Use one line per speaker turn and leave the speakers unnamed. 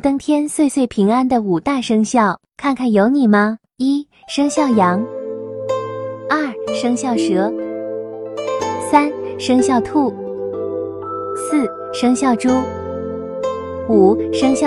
登天岁岁平安的五大生肖看看有你吗？一生肖羊。二生肖蛇。三生肖兔。四生肖猪。五生肖